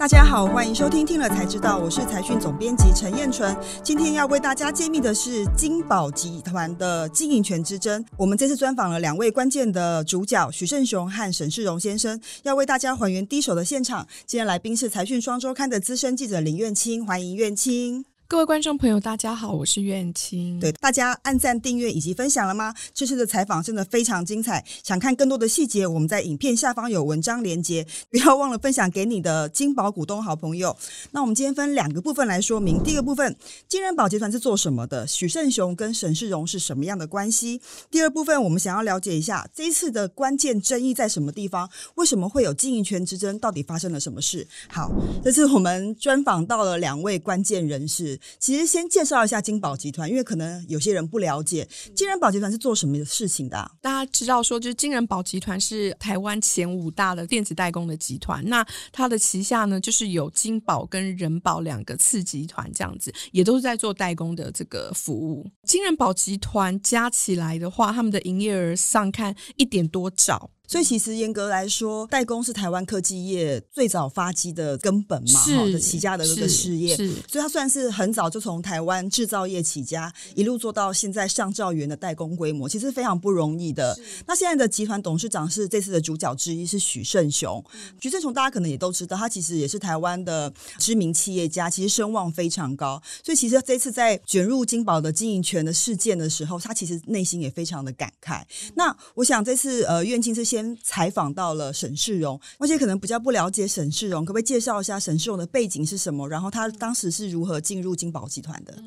大家好，欢迎收听《听了才知道》，我是财讯总编辑陈燕纯。今天要为大家揭秘的是金宝集团的经营权之争。我们这次专访了两位关键的主角许胜雄和沈世荣先生，要为大家还原低手的现场。今天来宾是财讯双周刊的资深记者林苑清，欢迎苑清。各位观众朋友，大家好，我是苑青。对，大家按赞、订阅以及分享了吗？这次的采访真的非常精彩，想看更多的细节，我们在影片下方有文章连接，不要忘了分享给你的金宝股东好朋友。那我们今天分两个部分来说明，第一个部分，金人宝集团是做什么的？许胜雄跟沈世荣是什么样的关系？第二部分，我们想要了解一下这一次的关键争议在什么地方？为什么会有经营权之争？到底发生了什么事？好，这次我们专访到了两位关键人士。其实先介绍一下金宝集团，因为可能有些人不了解金人宝集团是做什么事情的。大家知道说，就是金人宝集团是台湾前五大的电子代工的集团。那它的旗下呢，就是有金宝跟人保两个次集团，这样子也都是在做代工的这个服务。金人宝集团加起来的话，他们的营业额上看一点多兆。所以其实严格来说，代工是台湾科技业最早发迹的根本嘛，哈的起家的这个事业，是，所以它算是很早就从台湾制造业起家，一路做到现在上兆元的代工规模，其实非常不容易的。那现在的集团董事长是这次的主角之一，是许胜雄。许胜雄大家可能也都知道，他其实也是台湾的知名企业家，其实声望非常高。所以其实这次在卷入金宝的经营权的事件的时候，他其实内心也非常的感慨。那我想这次呃，院庆是采访到了沈世荣，而且可能比较不了解沈世荣，可不可以介绍一下沈世荣的背景是什么？然后他当时是如何进入金宝集团的？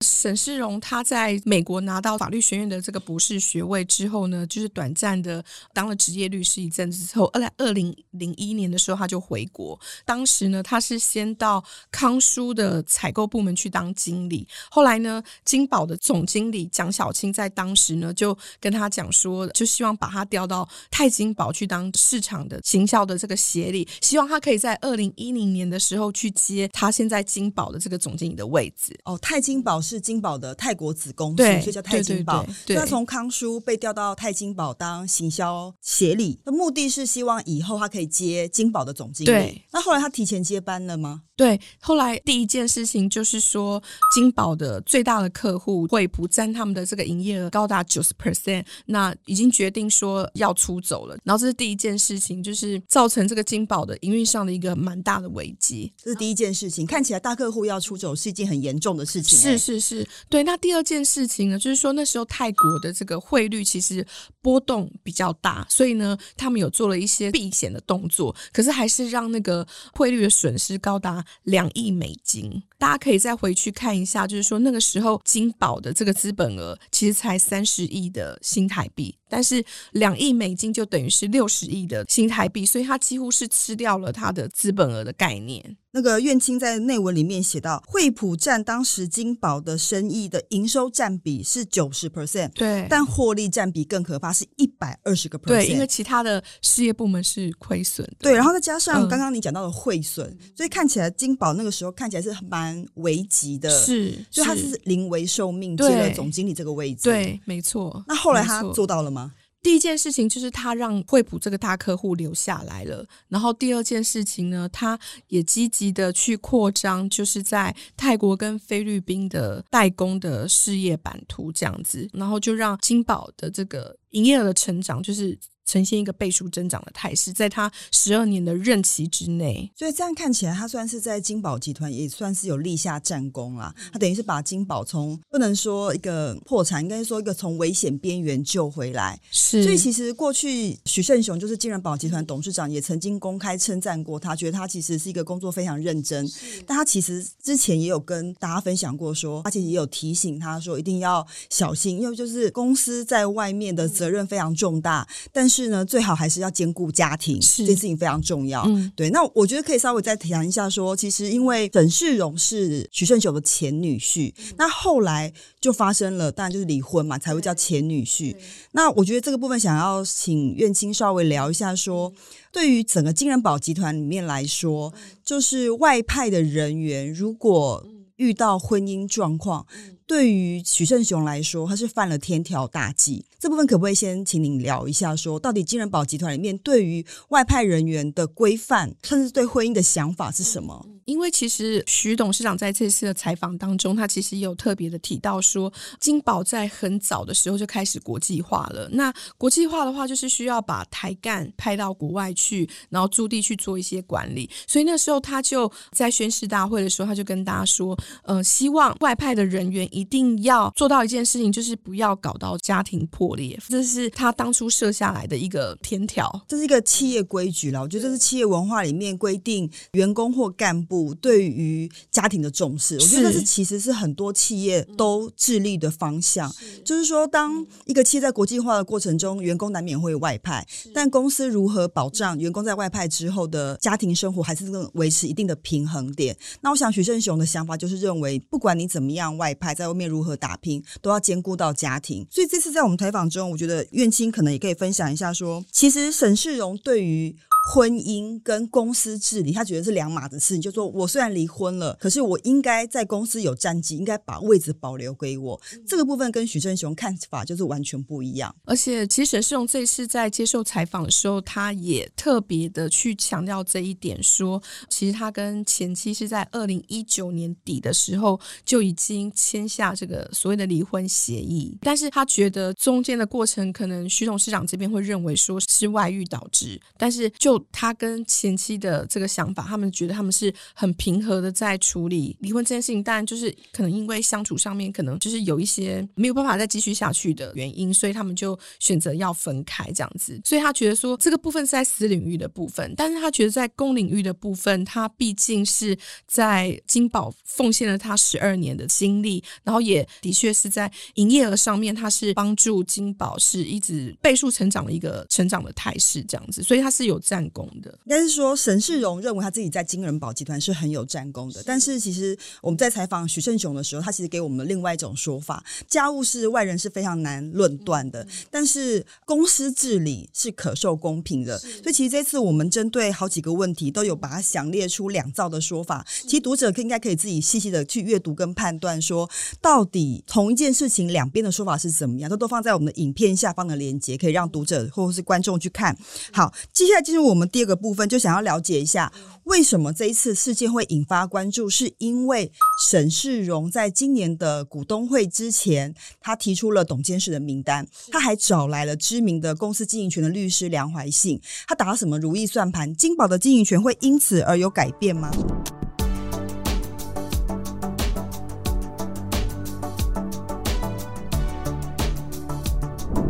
沈世荣他在美国拿到法律学院的这个博士学位之后呢，就是短暂的当了职业律师一阵子之后，二来二零零一年的时候他就回国。当时呢，他是先到康舒的采购部门去当经理，后来呢，金宝的总经理蒋小青在当时呢就跟他讲说，就希望把他调到泰金宝去当市场的行销的这个协理，希望他可以在二零一零年的时候去接他现在金宝的这个总经理的位置。哦，泰金宝。是金宝的泰国子公司，所以叫泰金宝。那从康叔被调到泰金宝当行销协理，的目的是希望以后他可以接金宝的总经理。那后来他提前接班了吗？对，后来第一件事情就是说，金宝的最大的客户惠普占他们的这个营业额高达九十 percent，那已经决定说要出走了。然后这是第一件事情，就是造成这个金宝的营运上的一个蛮大的危机。这是第一件事情，看起来大客户要出走是一件很严重的事情。是是是，对。那第二件事情呢，就是说那时候泰国的这个汇率其实波动比较大，所以呢，他们有做了一些避险的动作，可是还是让那个汇率的损失高达。两亿美金，大家可以再回去看一下，就是说那个时候金宝的这个资本额其实才三十亿的新台币。但是两亿美金就等于是六十亿的新台币，所以它几乎是吃掉了它的资本额的概念。那个苑青在内文里面写到，惠普占当时金宝的生意的营收占比是九十 percent，对，但获利占比更可怕，是一百二十个 percent。对，因为其他的事业部门是亏损。对，然后再加上刚刚你讲到的汇损，所以看起来金宝那个时候看起来是蛮危急的。是，所以他是临危受命接了总经理这个位置。对，没错。那后来他做到了吗？第一件事情就是他让惠普这个大客户留下来了，然后第二件事情呢，他也积极的去扩张，就是在泰国跟菲律宾的代工的事业版图这样子，然后就让金宝的这个营业额的成长就是。呈现一个倍数增长的态势，在他十二年的任期之内，所以这样看起来，他算是在金宝集团也算是有立下战功啦。他等于是把金宝从不能说一个破产，应该说一个从危险边缘救回来。是，所以其实过去许胜雄就是金人宝集团董事长，也曾经公开称赞过他，觉得他其实是一个工作非常认真。但他其实之前也有跟大家分享过，说而且也有提醒他说一定要小心，因为就是公司在外面的责任非常重大，但是。是呢，最好还是要兼顾家庭，这件事情非常重要。对，那我觉得可以稍微再谈一下，说其实因为沈世荣是许胜雄的前女婿，那后来就发生了，当然就是离婚嘛，才会叫前女婿。那我觉得这个部分想要请苑青稍微聊一下，说对于整个金人宝集团里面来说，就是外派的人员如果遇到婚姻状况。对于许胜雄来说，他是犯了天条大忌。这部分可不可以先请您聊一下，说到底金人保集团里面对于外派人员的规范，甚至对婚姻的想法是什么？因为其实徐董事长在这次的采访当中，他其实也有特别的提到说，金宝在很早的时候就开始国际化了。那国际化的话，就是需要把台干派到国外去，然后驻地去做一些管理。所以那时候他就在宣誓大会的时候，他就跟大家说，呃，希望外派的人员一定要做到一件事情，就是不要搞到家庭破裂。这是他当初设下来的一个天条，这是一个企业规矩了。我觉得这是企业文化里面规定员工或干部。对于家庭的重视，我觉得这是其实是很多企业都致力的方向。就是说，当一个企业在国际化的过程中，员工难免会外派，但公司如何保障员工在外派之后的家庭生活，还是能维持一定的平衡点？那我想许胜雄的想法就是认为，不管你怎么样外派，在后面如何打拼，都要兼顾到家庭。所以这次在我们采访中，我觉得苑青可能也可以分享一下，说其实沈世荣对于。婚姻跟公司治理，他觉得是两码子事。你就说我虽然离婚了，可是我应该在公司有战绩，应该把位置保留给我。这个部分跟许正雄看法就是完全不一样。而且，其实沈世荣这次在接受采访的时候，他也特别的去强调这一点，说其实他跟前妻是在二零一九年底的时候就已经签下这个所谓的离婚协议，但是他觉得中间的过程可能徐董事长这边会认为说是外遇导致，但是就他跟前妻的这个想法，他们觉得他们是很平和的在处理离婚这件事情，但就是可能因为相处上面可能就是有一些没有办法再继续下去的原因，所以他们就选择要分开这样子。所以他觉得说这个部分是在私领域的部分，但是他觉得在公领域的部分，他毕竟是在金宝奉献了他十二年的精力，然后也的确是在营业额上面，他是帮助金宝是一直倍数成长的一个成长的态势这样子，所以他是有占。功的，应该是说沈世荣认为他自己在金人宝集团是很有战功的。但是其实我们在采访许胜雄的时候，他其实给我们另外一种说法：家务事外人是非常难论断的，但是公司治理是可受公平的。所以其实这次我们针对好几个问题，都有把它详列出两造的说法。其实读者可应该可以自己细细的去阅读跟判断，说到底同一件事情两边的说法是怎么样，都都放在我们的影片下方的链接，可以让读者或者是观众去看。好，接下来进入我。我我们第二个部分就想要了解一下，为什么这一次事件会引发关注？是因为沈世荣在今年的股东会之前，他提出了董监事的名单，他还找来了知名的公司经营权的律师梁怀信，他打什么如意算盘？金宝的经营权会因此而有改变吗？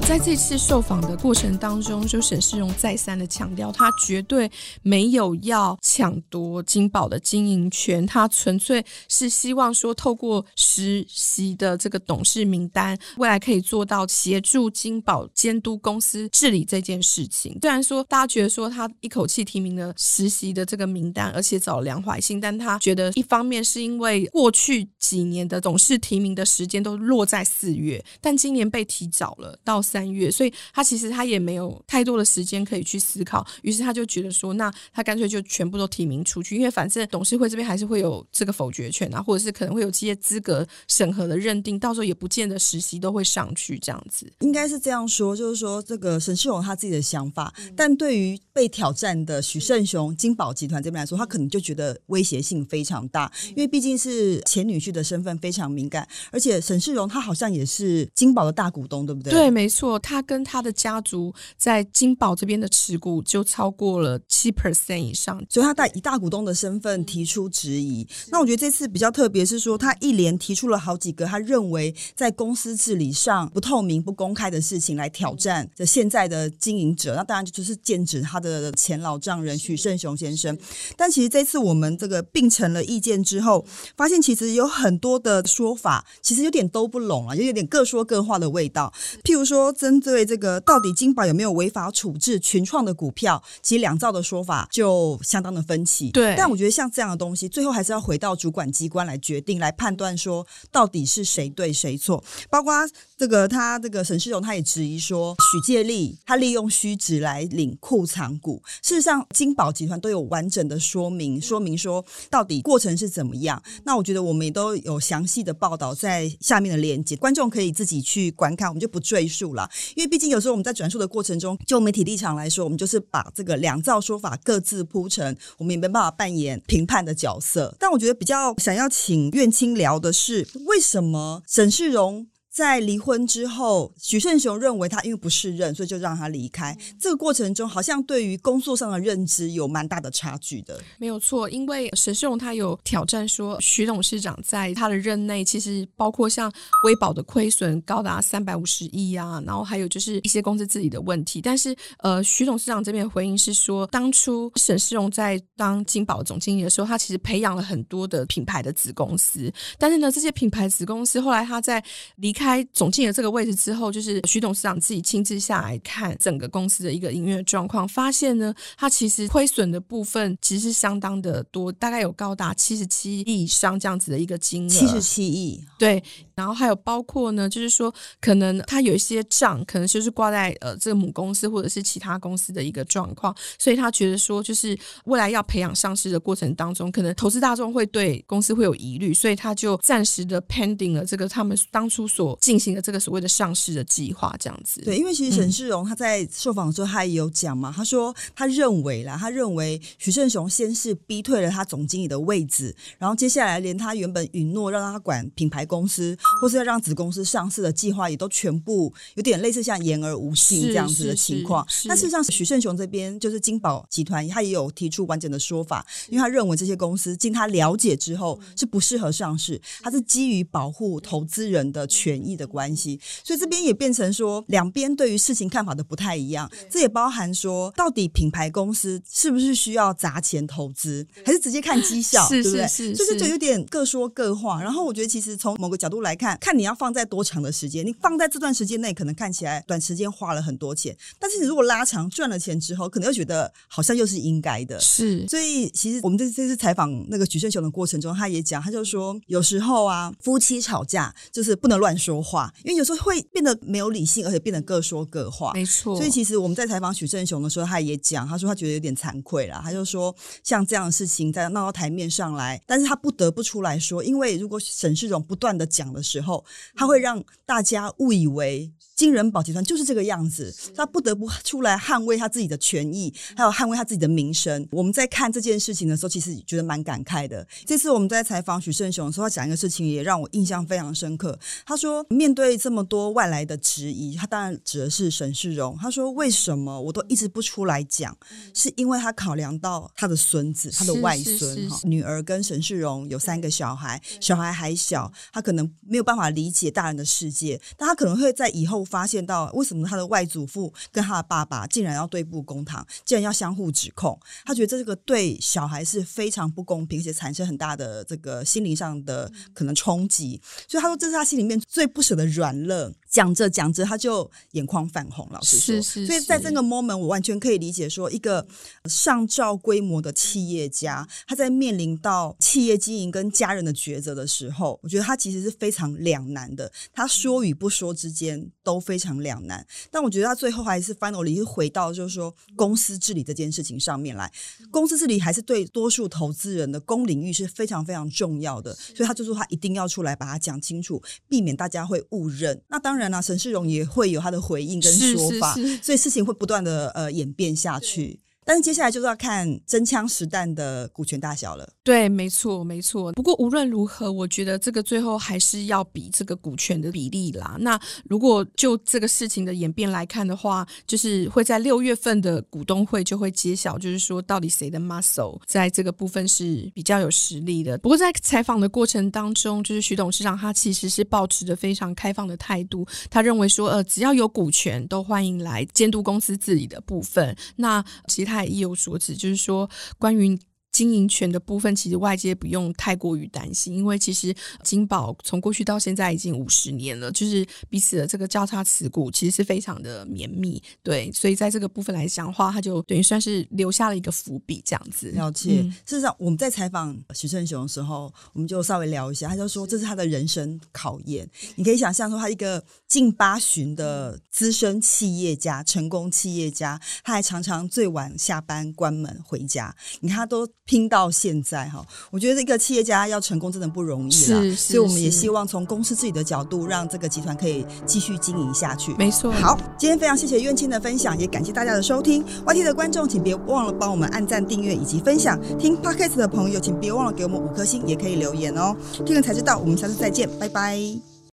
在这次受访的过程当中，就沈世荣再三的强调，他绝对没有要抢夺金宝的经营权，他纯粹是希望说，透过实习的这个董事名单，未来可以做到协助金宝监督公司治理这件事情。虽然说大家觉得说他一口气提名了实习的这个名单，而且找梁怀信，但他觉得一方面是因为过去几年的董事提名的时间都落在四月，但今年被提早了到三。三月，所以他其实他也没有太多的时间可以去思考，于是他就觉得说，那他干脆就全部都提名出去，因为反正董事会这边还是会有这个否决权啊，或者是可能会有这些资格审核的认定，到时候也不见得实习都会上去这样子。应该是这样说，就是说这个沈世荣他自己的想法，但对于被挑战的许胜雄金宝集团这边来说，他可能就觉得威胁性非常大，因为毕竟是前女婿的身份非常敏感，而且沈世荣他好像也是金宝的大股东，对不对？对，没错。他跟他的家族在金宝这边的持股就超过了七 percent 以上，所以他带以大股东的身份提出质疑。那我觉得这次比较特别是说，他一连提出了好几个他认为在公司治理上不透明、不公开的事情来挑战这现在的经营者。那当然就是剑指他的前老丈人许胜雄先生。但其实这次我们这个并成了意见之后，发现其实有很多的说法，其实有点都不拢啊，就有点各说各话的味道。譬如说。针对这个到底金宝有没有违法处置群创的股票，其实两造的说法就相当的分歧。对，但我觉得像这样的东西，最后还是要回到主管机关来决定，来判断说到底是谁对谁错。包括这个他这个沈世荣，他也质疑说许介立他利用虚职来领库藏股。事实上，金宝集团都有完整的说明，说明说到底过程是怎么样。那我觉得我们也都有详细的报道在下面的链接，观众可以自己去观看，我们就不赘述了。因为毕竟有时候我们在转述的过程中，就媒体立场来说，我们就是把这个两造说法各自铺成，我们也没办法扮演评判的角色。但我觉得比较想要请苑青聊的是，为什么沈世荣？在离婚之后，许胜雄认为他因为不适任，所以就让他离开。这个过程中，好像对于工作上的认知有蛮大的差距的。没有错，因为沈世荣他有挑战说，徐董事长在他的任内，其实包括像微保的亏损高达三百五十亿啊，然后还有就是一些公司自己的问题。但是，呃，徐董事长这边回应是说，当初沈世荣在当金宝总经理的时候，他其实培养了很多的品牌的子公司，但是呢，这些品牌子公司后来他在离开。开总经理这个位置之后，就是徐董事长自己亲自下来看整个公司的一个营运状况，发现呢，他其实亏损的部分其实是相当的多，大概有高达七十七亿以上这样子的一个金额。七十七亿，对。然后还有包括呢，就是说可能他有一些账，可能就是挂在呃这个母公司或者是其他公司的一个状况，所以他觉得说，就是未来要培养上市的过程当中，可能投资大众会对公司会有疑虑，所以他就暂时的 pending 了这个他们当初所。进行了这个所谓的上市的计划，这样子。对，因为其实沈世荣他在受访的时候，他也有讲嘛，他说他认为啦，他认为许胜雄先是逼退了他总经理的位置，然后接下来连他原本允诺让他管品牌公司，或是要让子公司上市的计划，也都全部有点类似像言而无信这样子的情况。但事实上，许胜雄这边就是金宝集团，他也有提出完整的说法，因为他认为这些公司经他了解之后是不适合上市，他是基于保护投资人的权益。的关系，所以这边也变成说，两边对于事情看法都不太一样。这也包含说，到底品牌公司是不是需要砸钱投资，还是直接看绩效，对不对？是就是就有点各说各话。然后我觉得，其实从某个角度来看，看你要放在多长的时间，你放在这段时间内，可能看起来短时间花了很多钱，但是你如果拉长赚了钱之后，可能又觉得好像又是应该的。是，所以其实我们这这次采访那个许胜雄的过程中，他也讲，他就说，有时候啊，夫妻吵架就是不能乱说。话，因为有时候会变得没有理性，而且变得各说各话。没错，所以其实我们在采访许正雄的时候，他也讲，他说他觉得有点惭愧啦。他就说，像这样的事情在闹到台面上来，但是他不得不出来说，因为如果沈世荣不断的讲的时候，他会让大家误以为。金人保集团就是这个样子，他不得不出来捍卫他自己的权益，还有捍卫他自己的名声。我们在看这件事情的时候，其实觉得蛮感慨的。这次我们在采访许胜雄的时候，他讲一个事情也让我印象非常深刻。他说，面对这么多外来的质疑，他当然指的是沈世荣。他说，为什么我都一直不出来讲？是因为他考量到他的孙子、他的外孙、哈女儿跟沈世荣有三个小孩，小孩还小，他可能没有办法理解大人的世界，但他可能会在以后。发现到为什么他的外祖父跟他的爸爸竟然要对簿公堂，竟然要相互指控，他觉得这个对小孩是非常不公平，而且产生很大的这个心灵上的可能冲击，所以他说这是他心里面最不舍得软肋。讲着讲着，他就眼眶泛红，老师说，所以在这个 moment，我完全可以理解说，一个上兆规模的企业家，他在面临到企业经营跟家人的抉择的时候，我觉得他其实是非常两难的，他说与不说之间都非常两难。但我觉得他最后还是 finally 是回到就是说公司治理这件事情上面来，公司治理还是对多数投资人的公领域是非常非常重要的，所以他就说他一定要出来把它讲清楚，避免大家会误认。那当然。然呢，沈世荣也会有他的回应跟说法，所以事情会不断的呃演变下去。但是接下来就是要看真枪实弹的股权大小了。对，没错，没错。不过无论如何，我觉得这个最后还是要比这个股权的比例啦。那如果就这个事情的演变来看的话，就是会在六月份的股东会就会揭晓，就是说到底谁的 muscle 在这个部分是比较有实力的。不过在采访的过程当中，就是徐董事长他其实是保持着非常开放的态度，他认为说，呃，只要有股权，都欢迎来监督公司治理的部分。那其他。也有所指，就是说关于。经营权的部分，其实外界不用太过于担心，因为其实金宝从过去到现在已经五十年了，就是彼此的这个交叉持股其实是非常的绵密，对，所以在这个部分来讲的话，他就等于算是留下了一个伏笔，这样子。了解。事实上，我们在采访许胜雄的时候，我们就稍微聊一下，他就说这是他的人生考验。你可以想象说，他一个近八旬的资深企业家、成功企业家，他还常常最晚下班关门回家。你看，他都拼到现在哈。我觉得一个企业家要成功真的不容易了，所以我们也希望从公司自己的角度，让这个集团可以继续经营下去。没错。好，今天非常谢谢苑青的分享，也感谢大家的收听。YT 的观众，请别忘了帮我们按赞、订阅以及分享。听 Podcast 的朋友，请别忘了给我们五颗星，也可以留言哦。听了才知道，我们下次再见，拜拜。